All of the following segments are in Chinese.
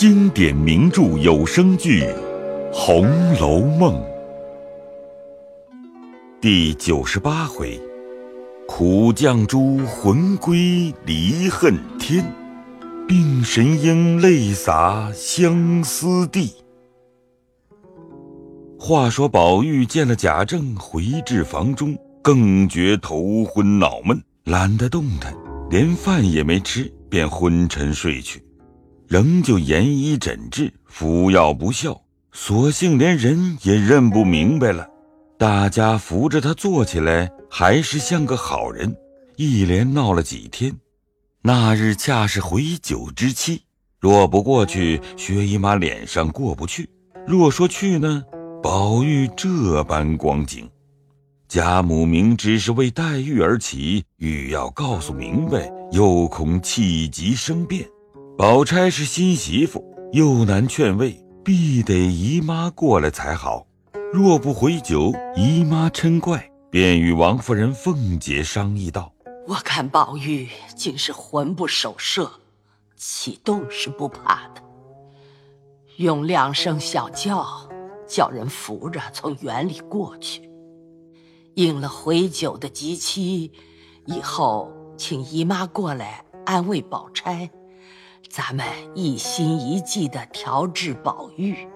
经典名著有声剧《红楼梦》第九十八回：苦绛珠魂归离恨天，病神英泪洒相思地。话说宝玉见了贾政，回至房中，更觉头昏脑闷，懒得动弹，连饭也没吃，便昏沉睡去。仍旧研医诊治，服药不效，索性连人也认不明白了。大家扶着他坐起来，还是像个好人。一连闹了几天，那日恰是回酒之期，若不过去，薛姨妈脸上过不去；若说去呢，宝玉这般光景，贾母明知是为黛玉而起，欲要告诉明白，又恐气急生变。宝钗是新媳妇，又难劝慰，必得姨妈过来才好。若不回酒，姨妈嗔怪，便与王夫人、凤姐商议道：“我看宝玉竟是魂不守舍，启动是不怕的，用两声小轿，叫人扶着从园里过去，应了回酒的吉期，以后请姨妈过来安慰宝钗。”咱们一心一计的调治宝玉，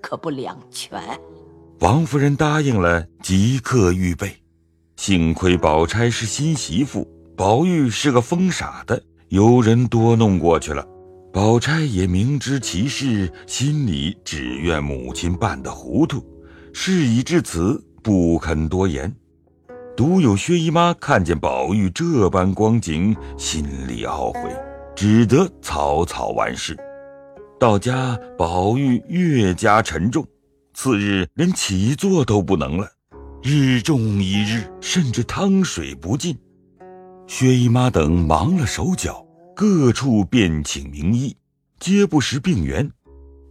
可不两全。王夫人答应了，即刻预备。幸亏宝钗是新媳妇，宝玉是个疯傻的，有人多弄过去了。宝钗也明知其事，心里只怨母亲办得糊涂。事已至此，不肯多言。独有薛姨妈看见宝玉这般光景，心里懊悔。只得草草完事，到家宝玉越加沉重，次日连起坐都不能了，日重一日，甚至汤水不进。薛姨妈等忙了手脚，各处遍请名医，皆不识病源，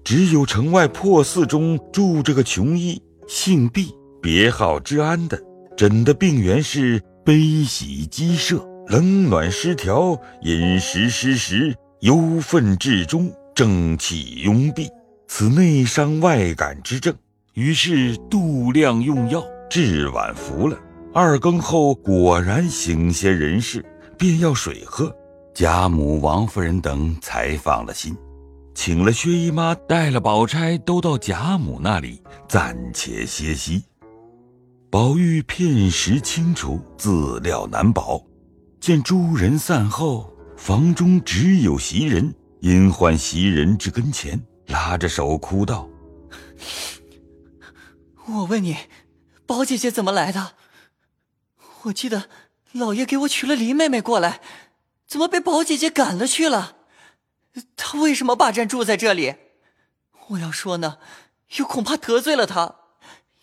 只有城外破寺中住着个穷医，姓毕，别号之安的，诊的病源是悲喜积摄。冷暖失调，饮食失时，忧愤至中，正气壅闭，此内伤外感之症。于是度量用药，至晚服了。二更后果然醒些人事，便要水喝。贾母、王夫人等才放了心，请了薛姨妈，带了宝钗，都到贾母那里暂且歇息。宝玉片时清楚，自料难保。见诸人散后，房中只有袭人，因唤袭人至跟前，拉着手哭道：“我问你，宝姐姐怎么来的？我记得老爷给我娶了林妹妹过来，怎么被宝姐姐赶了去了？她为什么霸占住在这里？我要说呢，又恐怕得罪了她。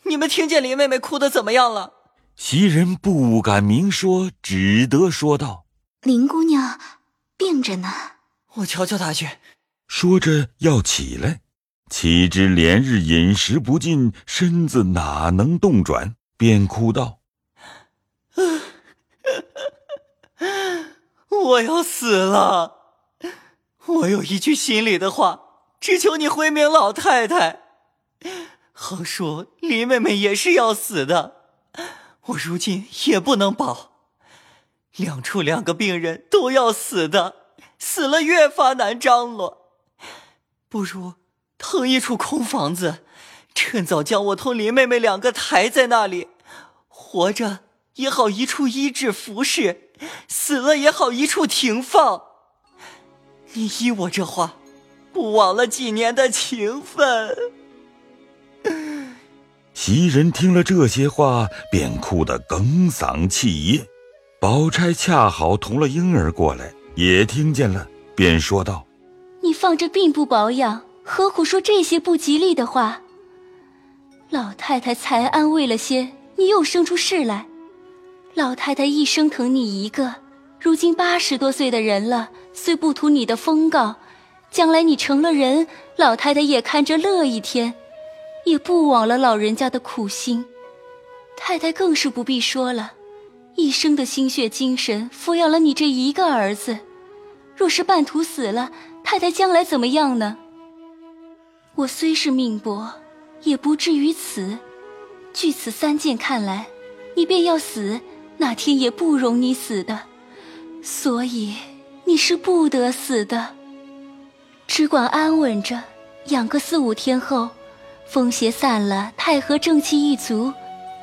你们听见林妹妹哭的怎么样了？”袭人不敢明说，只得说道：“林姑娘病着呢，我瞧瞧她去。”说着要起来，岂知连日饮食不进，身子哪能动转，便哭道：“ 我要死了！我有一句心里的话，只求你回明老太太。横说林妹妹也是要死的。”我如今也不能保，两处两个病人都要死的，死了越发难张罗。不如腾一处空房子，趁早将我同林妹妹两个抬在那里，活着也好一处医治服侍，死了也好一处停放。你依我这话，不枉了几年的情分。袭人听了这些话，便哭得哽嗓气噎。宝钗恰好同了婴儿过来，也听见了，便说道：“你放着病不保养，何苦说这些不吉利的话？老太太才安慰了些，你又生出事来。老太太一生疼你一个，如今八十多岁的人了，虽不图你的封告，将来你成了人，老太太也看着乐一天。”也不枉了老人家的苦心，太太更是不必说了，一生的心血精神抚养了你这一个儿子，若是半途死了，太太将来怎么样呢？我虽是命薄，也不至于此。据此三件看来，你便要死，那天也不容你死的，所以你是不得死的。只管安稳着，养个四五天后，风邪散了，太和正气一足，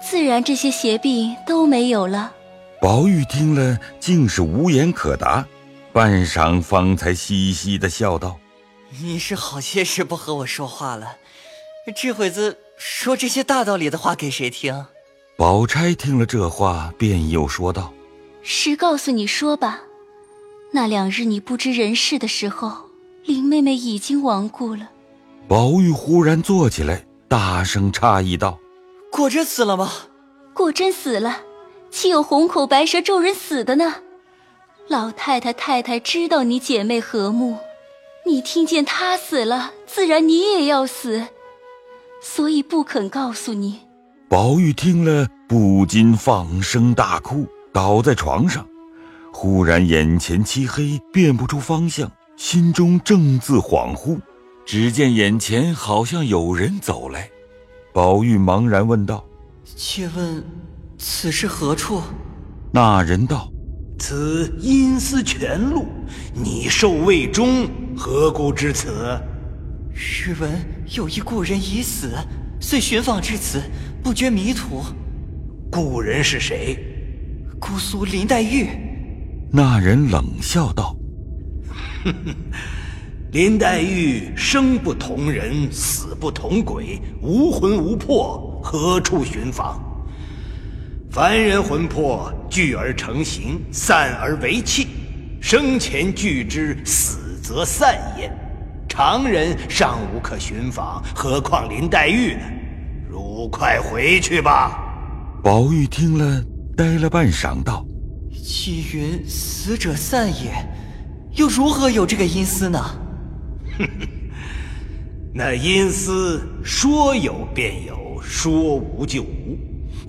自然这些邪病都没有了。宝玉听了，竟是无言可答，半晌方才嘻嘻的笑道：“你是好些时不和我说话了，这会子说这些大道理的话给谁听？”宝钗听了这话，便又说道：“实告诉你说吧，那两日你不知人事的时候，林妹妹已经亡故了。”宝玉忽然坐起来，大声诧异道：“果真死了吗？果真死了。”岂有红口白舌咒人死的呢？老太太、太太知道你姐妹和睦，你听见她死了，自然你也要死，所以不肯告诉你。宝玉听了，不禁放声大哭，倒在床上。忽然眼前漆黑，辨不出方向，心中正自恍惚，只见眼前好像有人走来。宝玉茫然问道：“借问？”此是何处？那人道：“此阴司泉路，你受未终，何故至此？”日闻有一故人已死，遂寻访至此，不觉迷途。故人是谁？姑苏林黛玉。那人冷笑道“ 哼哼，林黛玉生不同人，死不同鬼，无魂无魄，何处寻访？”凡人魂魄聚而成形，散而为气，生前聚之，死则散也。常人尚无可寻访，何况林黛玉呢？汝快回去吧。宝玉听了，呆了半晌，道：“既云死者散也，又如何有这个阴司呢？”哼哼，那阴司说有便有，说无就无。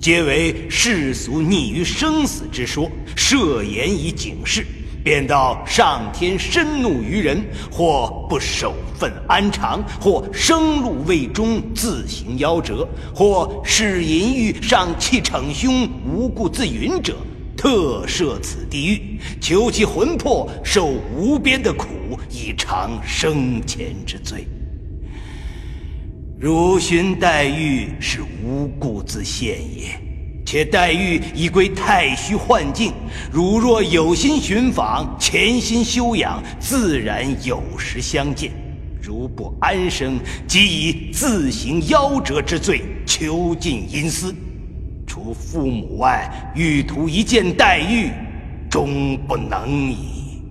皆为世俗逆于生死之说，设言以警示，便道上天深怒于人，或不守分安常，或生路未终自行夭折，或使淫欲上气逞凶，无故自允者，特设此地狱，求其魂魄受无边的苦，以偿生前之罪。汝寻黛玉是无故自现也，且黛玉已归太虚幻境，汝若有心寻访，潜心修养，自然有时相见。如不安生，即以自行夭折之罪囚禁阴司。除父母外，欲图一件黛玉，终不能矣。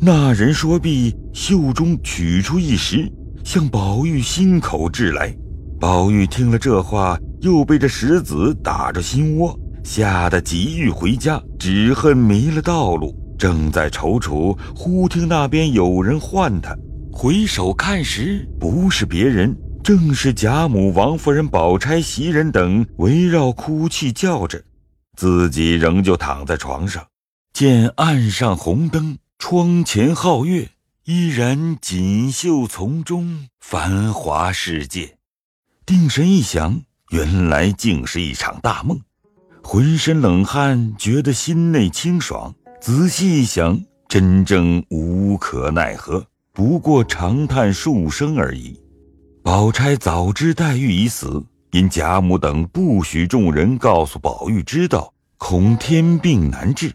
那人说毕，袖中取出一石，向宝玉心口掷来。宝玉听了这话，又被这石子打着心窝，吓得急欲回家，只恨迷了道路。正在踌躇，忽听那边有人唤他，回首看时，不是别人，正是贾母、王夫人、宝钗、袭人等围绕哭泣叫着，自己仍旧躺在床上，见岸上红灯，窗前皓月，依然锦绣丛中，繁华世界。定神一想，原来竟是一场大梦，浑身冷汗，觉得心内清爽。仔细一想，真正无可奈何，不过长叹数声而已。宝钗早知黛玉已死，因贾母等不许众人告诉宝玉知道，恐天病难治，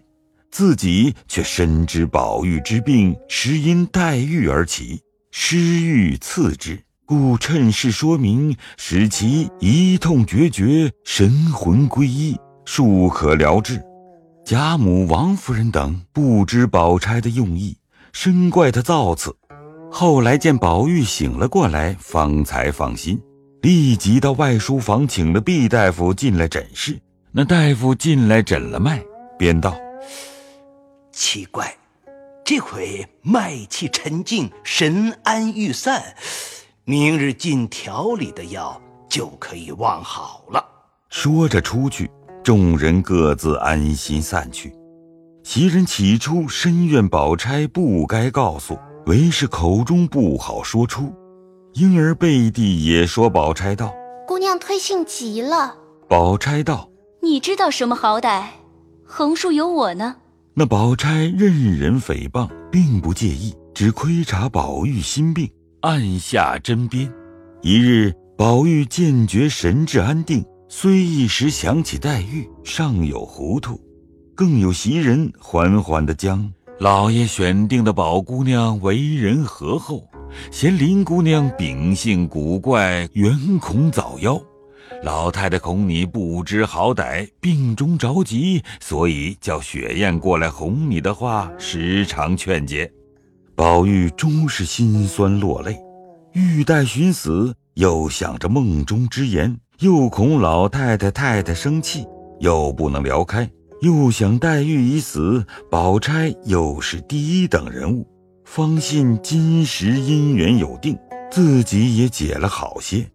自己却深知宝玉之病实因黛玉而起，失欲刺之。故趁势说明，使其一痛决绝，神魂归一，术可疗治。贾母、王夫人等不知宝钗的用意，深怪她造次。后来见宝玉醒了过来，方才放心，立即到外书房请了毕大夫进来诊室。那大夫进来诊了脉，便道：“奇怪，这回脉气沉静，神安欲散。”明日进调理的药就可以望好了。说着出去，众人各自安心散去。袭人起初深怨宝钗不该告诉，唯是口中不好说出，婴儿背地也说宝钗道：“姑娘推性极了。”宝钗道：“你知道什么好歹？横竖有我呢。”那宝钗任人诽谤，并不介意，只窥察宝玉心病，按下针砭。一日，宝玉渐觉神志安定，虽一时想起黛玉，尚有糊涂。更有袭人缓缓的将老爷选定的宝姑娘为人和厚，嫌林姑娘秉性古怪，原恐早夭。老太太恐你不知好歹，病中着急，所以叫雪雁过来哄你的话，时常劝解。宝玉终是心酸落泪，欲待寻死，又想着梦中之言，又恐老太太太太生气，又不能聊开。又想黛玉已死，宝钗又是第一等人物，方信今时姻缘有定，自己也解了好些。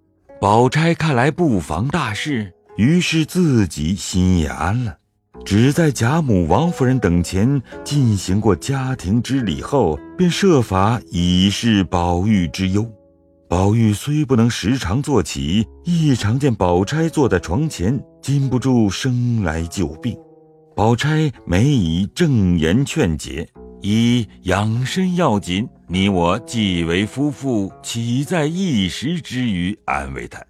宝钗看来不妨大事，于是自己心也安了。只在贾母、王夫人等前进行过家庭之礼后，便设法以示宝玉之忧。宝玉虽不能时常坐起，一常见宝钗坐在床前，禁不住生来旧病。宝钗每以正言劝解，以养身要紧，你我既为夫妇，岂在一时之余安慰他？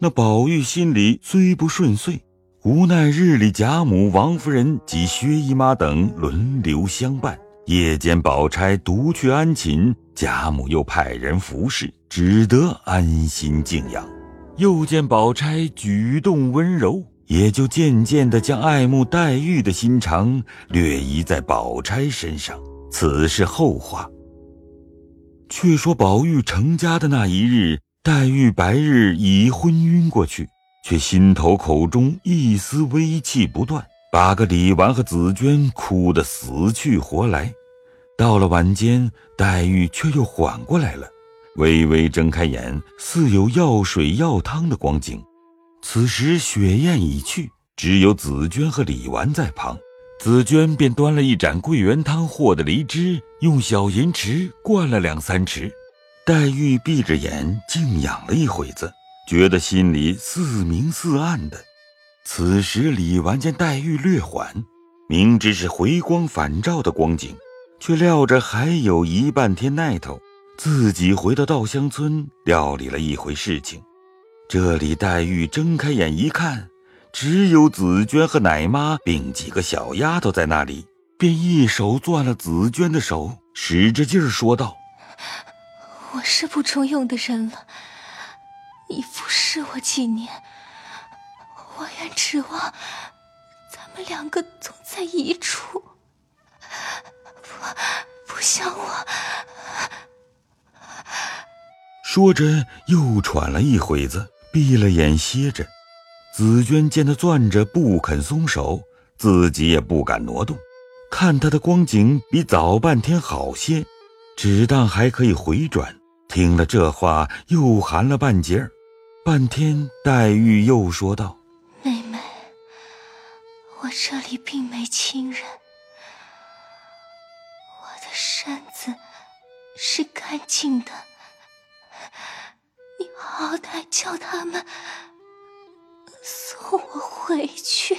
那宝玉心里虽不顺遂，无奈日里贾母、王夫人及薛姨妈等轮流相伴，夜间宝钗独去安寝，贾母又派人服侍，只得安心静养。又见宝钗举动温柔。也就渐渐地将爱慕黛玉的心肠略移在宝钗身上，此是后话。却说宝玉成家的那一日，黛玉白日已昏晕过去，却心头口中一丝微气不断，把个李纨和紫娟哭得死去活来。到了晚间，黛玉却又缓过来了，微微睁开眼，似有药水药汤的光景。此时雪雁已去，只有紫娟和李纨在旁。紫娟便端了一盏桂圆汤和的梨汁，用小银匙灌了两三匙。黛玉闭着眼静养了一会子，觉得心里似明似暗的。此时李纨见黛玉略缓，明知是回光返照的光景，却料着还有一半天耐头，自己回到稻香村料理了一回事情。这里，黛玉睁开眼一看，只有紫娟和奶妈并几个小丫头在那里，便一手攥了紫娟的手，使着劲儿说道：“我是不中用的人了，你服侍我几年，我愿指望咱们两个总在一处，不不像我。”说着，又喘了一会子。闭了眼歇着，紫娟见他攥着不肯松手，自己也不敢挪动。看他的光景比早半天好些，只当还可以回转。听了这话，又寒了半截儿。半天，黛玉又说道：“妹妹，我这里并没亲人，我的身子是干净的。”好歹叫他们送我回去。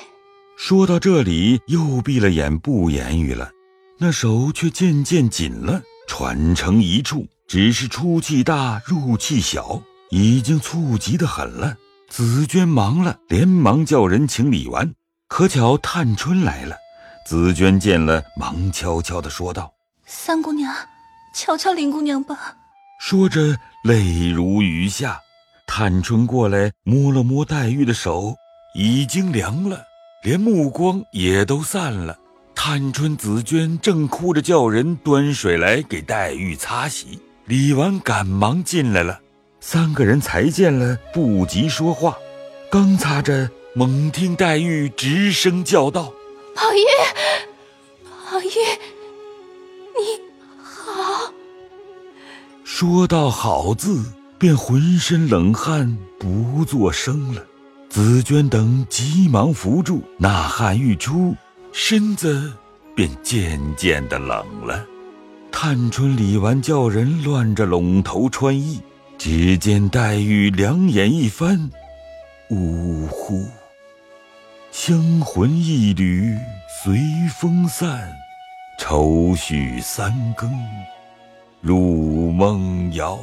说到这里，又闭了眼，不言语了。那手却渐渐紧了，喘成一处，只是出气大，入气小，已经猝急的很了。紫娟忙了，连忙叫人请李纨。可巧探春来了，紫娟见了，忙悄悄的说道：“三姑娘，瞧瞧林姑娘吧。”说着，泪如雨下。探春过来摸了摸黛玉的手，已经凉了，连目光也都散了。探春、紫娟正哭着叫人端水来给黛玉擦洗，李纨赶忙进来了。三个人才见了，不及说话，刚擦着，猛听黛玉直声叫道：“宝玉，宝玉，你好。”说到“好”字。便浑身冷汗，不作声了。紫娟等急忙扶住，那汗欲出，身子便渐渐的冷了。探春、李纨叫人乱着拢头穿衣，只见黛玉两眼一翻，呜呼！香魂一缕随风散，愁绪三更入梦遥。